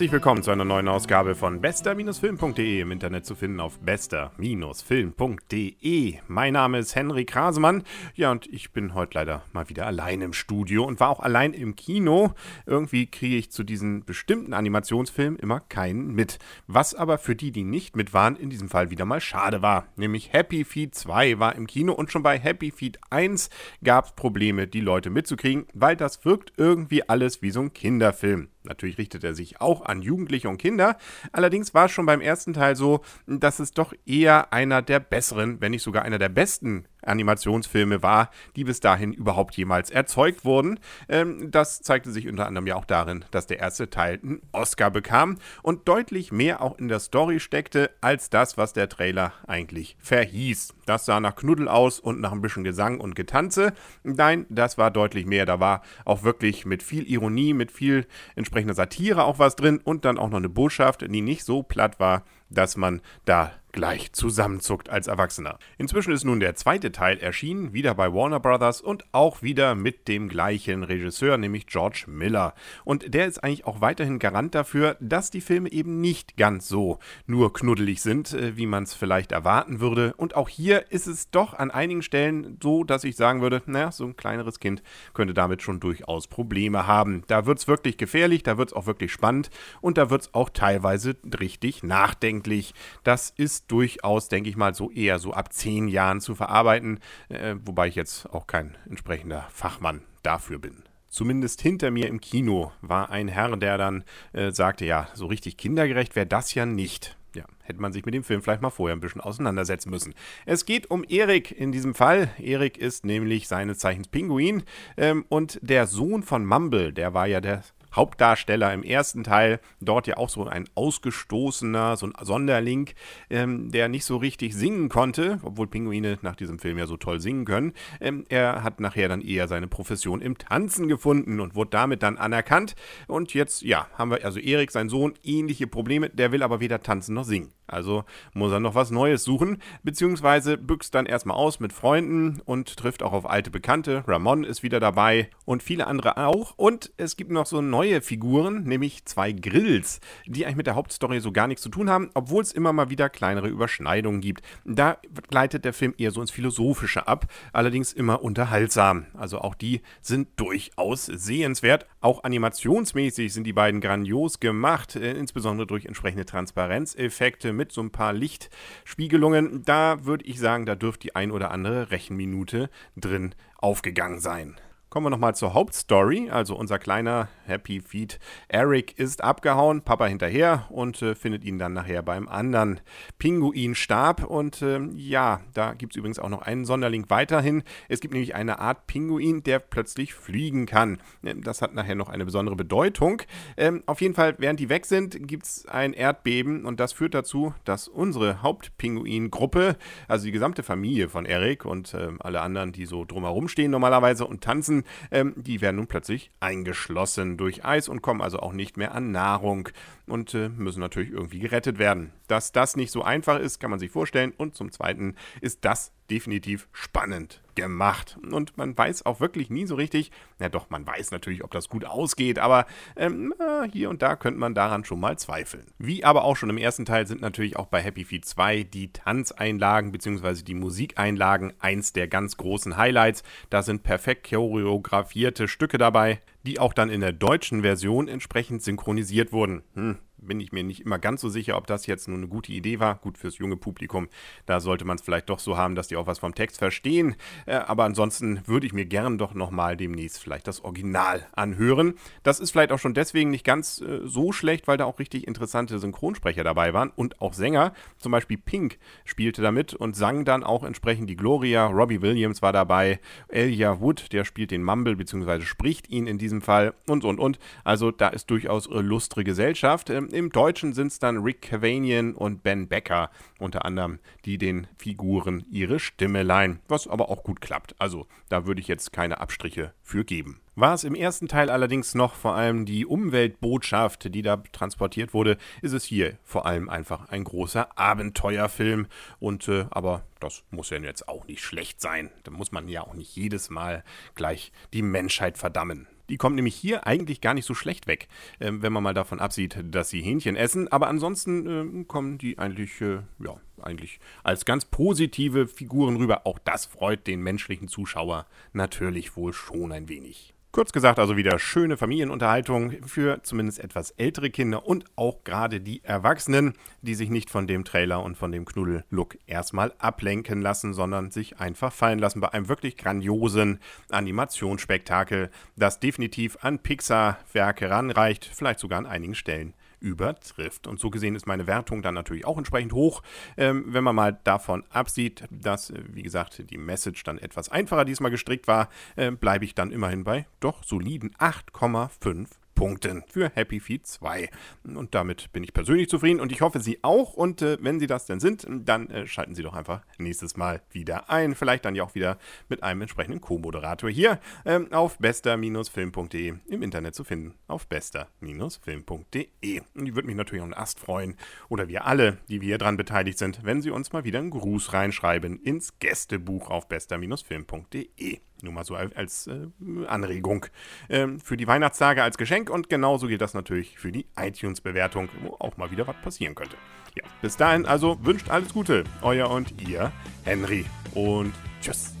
Herzlich willkommen zu einer neuen Ausgabe von bester-film.de im Internet zu finden auf bester-film.de. Mein Name ist Henry Krasemann. Ja, und ich bin heute leider mal wieder allein im Studio und war auch allein im Kino. Irgendwie kriege ich zu diesen bestimmten Animationsfilmen immer keinen mit. Was aber für die, die nicht mit waren, in diesem Fall wieder mal schade war. Nämlich Happy Feet 2 war im Kino und schon bei Happy Feet 1 gab es Probleme, die Leute mitzukriegen, weil das wirkt irgendwie alles wie so ein Kinderfilm. Natürlich richtet er sich auch an Jugendliche und Kinder. Allerdings war es schon beim ersten Teil so, dass es doch eher einer der besseren, wenn nicht sogar einer der besten Animationsfilme war, die bis dahin überhaupt jemals erzeugt wurden. Ähm, das zeigte sich unter anderem ja auch darin, dass der erste Teil einen Oscar bekam und deutlich mehr auch in der Story steckte, als das, was der Trailer eigentlich verhieß. Das sah nach Knuddel aus und nach ein bisschen Gesang und Getanze. Nein, das war deutlich mehr. Da war auch wirklich mit viel Ironie, mit viel entsprechender Satire auch was drin und dann auch noch eine Botschaft, die nicht so platt war, dass man da gleich zusammenzuckt als Erwachsener. Inzwischen ist nun der zweite Teil erschienen, wieder bei Warner Brothers und auch wieder mit dem gleichen Regisseur, nämlich George Miller. Und der ist eigentlich auch weiterhin Garant dafür, dass die Filme eben nicht ganz so nur knuddelig sind, äh, wie man es vielleicht erwarten würde. Und auch hier ist es doch an einigen Stellen so, dass ich sagen würde, naja, so ein kleineres Kind könnte damit schon durchaus Probleme haben. Da wird es wirklich gefährlich, da wird es auch wirklich spannend und da wird es auch teilweise richtig nachdenklich. Das ist ist durchaus, denke ich mal, so eher so ab zehn Jahren zu verarbeiten, äh, wobei ich jetzt auch kein entsprechender Fachmann dafür bin. Zumindest hinter mir im Kino war ein Herr, der dann äh, sagte, ja, so richtig kindergerecht wäre das ja nicht. Ja, hätte man sich mit dem Film vielleicht mal vorher ein bisschen auseinandersetzen müssen. Es geht um Erik in diesem Fall. Erik ist nämlich seines Zeichens Pinguin ähm, und der Sohn von Mumble, der war ja der Hauptdarsteller im ersten Teil, dort ja auch so ein ausgestoßener, so ein Sonderling, ähm, der nicht so richtig singen konnte, obwohl Pinguine nach diesem Film ja so toll singen können. Ähm, er hat nachher dann eher seine Profession im Tanzen gefunden und wurde damit dann anerkannt. Und jetzt, ja, haben wir also Erik, sein Sohn, ähnliche Probleme. Der will aber weder tanzen noch singen. Also muss er noch was Neues suchen, beziehungsweise büxt dann erstmal aus mit Freunden und trifft auch auf alte Bekannte. Ramon ist wieder dabei und viele andere auch. Und es gibt noch so neue Figuren, nämlich zwei Grills, die eigentlich mit der Hauptstory so gar nichts zu tun haben, obwohl es immer mal wieder kleinere Überschneidungen gibt. Da gleitet der Film eher so ins Philosophische ab, allerdings immer unterhaltsam. Also auch die sind durchaus sehenswert. Auch animationsmäßig sind die beiden grandios gemacht, äh, insbesondere durch entsprechende Transparenzeffekte mit so ein paar Lichtspiegelungen. Da würde ich sagen, da dürfte die ein oder andere Rechenminute drin aufgegangen sein. Kommen wir nochmal zur Hauptstory. Also unser kleiner Happy Feet Eric ist abgehauen, Papa hinterher und äh, findet ihn dann nachher beim anderen Pinguinstab. Und äh, ja, da gibt es übrigens auch noch einen Sonderling weiterhin. Es gibt nämlich eine Art Pinguin, der plötzlich fliegen kann. Ähm, das hat nachher noch eine besondere Bedeutung. Ähm, auf jeden Fall, während die weg sind, gibt es ein Erdbeben und das führt dazu, dass unsere Hauptpinguin-Gruppe, also die gesamte Familie von Eric und äh, alle anderen, die so drumherum stehen normalerweise und tanzen, ähm, die werden nun plötzlich eingeschlossen durch Eis und kommen also auch nicht mehr an Nahrung und äh, müssen natürlich irgendwie gerettet werden. Dass das nicht so einfach ist, kann man sich vorstellen. Und zum Zweiten ist das definitiv spannend gemacht. Und man weiß auch wirklich nie so richtig, na doch, man weiß natürlich, ob das gut ausgeht, aber ähm, hier und da könnte man daran schon mal zweifeln. Wie aber auch schon im ersten Teil sind natürlich auch bei Happy Feet 2 die Tanzeinlagen bzw. die Musikeinlagen eins der ganz großen Highlights. Da sind perfekt choreografierte Stücke dabei, die auch dann in der deutschen Version entsprechend synchronisiert wurden. Hm, bin ich mir nicht immer ganz so sicher, ob das jetzt nur eine gute Idee war. Gut fürs junge Publikum, da sollte man es vielleicht doch so haben, dass die auch was vom Text verstehen. Äh, aber ansonsten würde ich mir gern doch nochmal demnächst vielleicht das Original anhören. Das ist vielleicht auch schon deswegen nicht ganz äh, so schlecht, weil da auch richtig interessante Synchronsprecher dabei waren und auch Sänger. Zum Beispiel Pink spielte damit und sang dann auch entsprechend die Gloria. Robbie Williams war dabei. Elijah Wood, der spielt den Mumble bzw. spricht ihn in diesem Fall und und und. Also da ist durchaus lustre Gesellschaft. Ähm, im Deutschen sind es dann Rick Cavanian und Ben Becker unter anderem, die den Figuren ihre Stimme leihen, was aber auch gut klappt. Also da würde ich jetzt keine Abstriche für geben. War es im ersten Teil allerdings noch vor allem die Umweltbotschaft, die da transportiert wurde, ist es hier vor allem einfach ein großer Abenteuerfilm. Und äh, aber das muss ja jetzt auch nicht schlecht sein. Da muss man ja auch nicht jedes Mal gleich die Menschheit verdammen. Die kommt nämlich hier eigentlich gar nicht so schlecht weg, äh, wenn man mal davon absieht, dass sie Hähnchen essen. Aber ansonsten äh, kommen die eigentlich, äh, ja, eigentlich als ganz positive Figuren rüber. Auch das freut den menschlichen Zuschauer natürlich wohl schon ein wenig. Kurz gesagt, also wieder schöne Familienunterhaltung für zumindest etwas ältere Kinder und auch gerade die Erwachsenen, die sich nicht von dem Trailer und von dem Knuddel-Look erstmal ablenken lassen, sondern sich einfach fallen lassen bei einem wirklich grandiosen Animationsspektakel, das definitiv an Pixar-Werke ranreicht, vielleicht sogar an einigen Stellen übertrifft. Und so gesehen ist meine Wertung dann natürlich auch entsprechend hoch. Ähm, wenn man mal davon absieht, dass, äh, wie gesagt, die Message dann etwas einfacher diesmal gestrickt war, äh, bleibe ich dann immerhin bei doch soliden 8,5 Punkten für Happy Feet 2. Und damit bin ich persönlich zufrieden und ich hoffe, Sie auch. Und äh, wenn Sie das denn sind, dann äh, schalten Sie doch einfach nächstes Mal wieder ein. Vielleicht dann ja auch wieder mit einem entsprechenden Co-Moderator hier ähm, auf bester-film.de im Internet zu finden. Auf bester-film.de. Und ich würde mich natürlich auch einen Ast freuen, oder wir alle, die wir hier dran beteiligt sind, wenn Sie uns mal wieder einen Gruß reinschreiben ins Gästebuch auf bester-film.de. Nur mal so als äh, Anregung ähm, für die Weihnachtstage als Geschenk und genauso gilt das natürlich für die iTunes-Bewertung, wo auch mal wieder was passieren könnte. Ja, bis dahin also wünscht alles Gute, euer und ihr Henry und tschüss.